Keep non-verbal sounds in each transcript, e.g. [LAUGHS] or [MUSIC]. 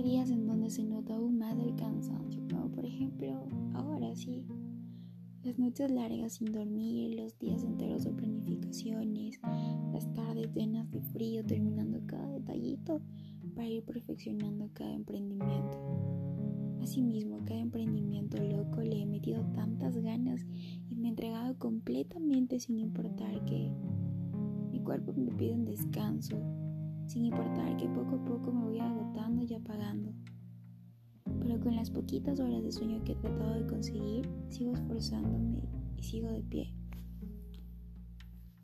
hay días en donde se nota aún más el cansancio, como por ejemplo ahora sí. Las noches largas sin dormir, los días enteros de planificaciones, las tardes llenas de frío, terminando cada detallito para ir perfeccionando cada emprendimiento. Asimismo, cada emprendimiento loco le he metido tantas ganas y me he entregado completamente sin importar que mi cuerpo me pide un descanso, sin importar que poco a poco me voy agotando y las poquitas horas de sueño que he tratado de conseguir, sigo esforzándome y sigo de pie.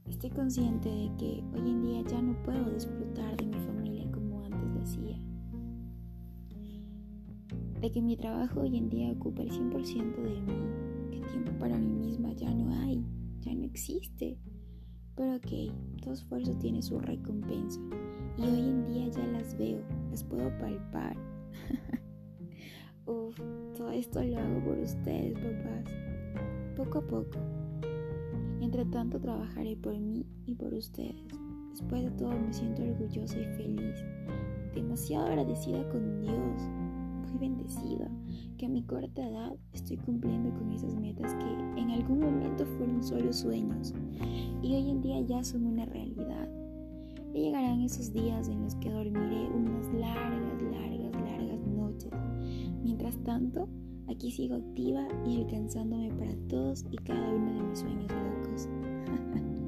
Estoy consciente de que hoy en día ya no puedo disfrutar de mi familia como antes lo hacía. De que mi trabajo hoy en día ocupa el 100% de mí, que tiempo para mí misma ya no hay, ya no existe. Pero ok, todo esfuerzo tiene su recompensa y hoy en día ya las veo, las puedo palpar. [LAUGHS] Esto lo hago por ustedes, papás. Poco a poco. Entre tanto trabajaré por mí y por ustedes. Después de todo me siento orgullosa y feliz. Demasiado agradecida con Dios. Muy bendecida que a mi corta edad estoy cumpliendo con esas metas que en algún momento fueron solo sueños y hoy en día ya son una realidad. Ya llegarán esos días en los que dormiré unas tanto, aquí sigo activa y alcanzándome para todos y cada uno de mis sueños locos. [LAUGHS]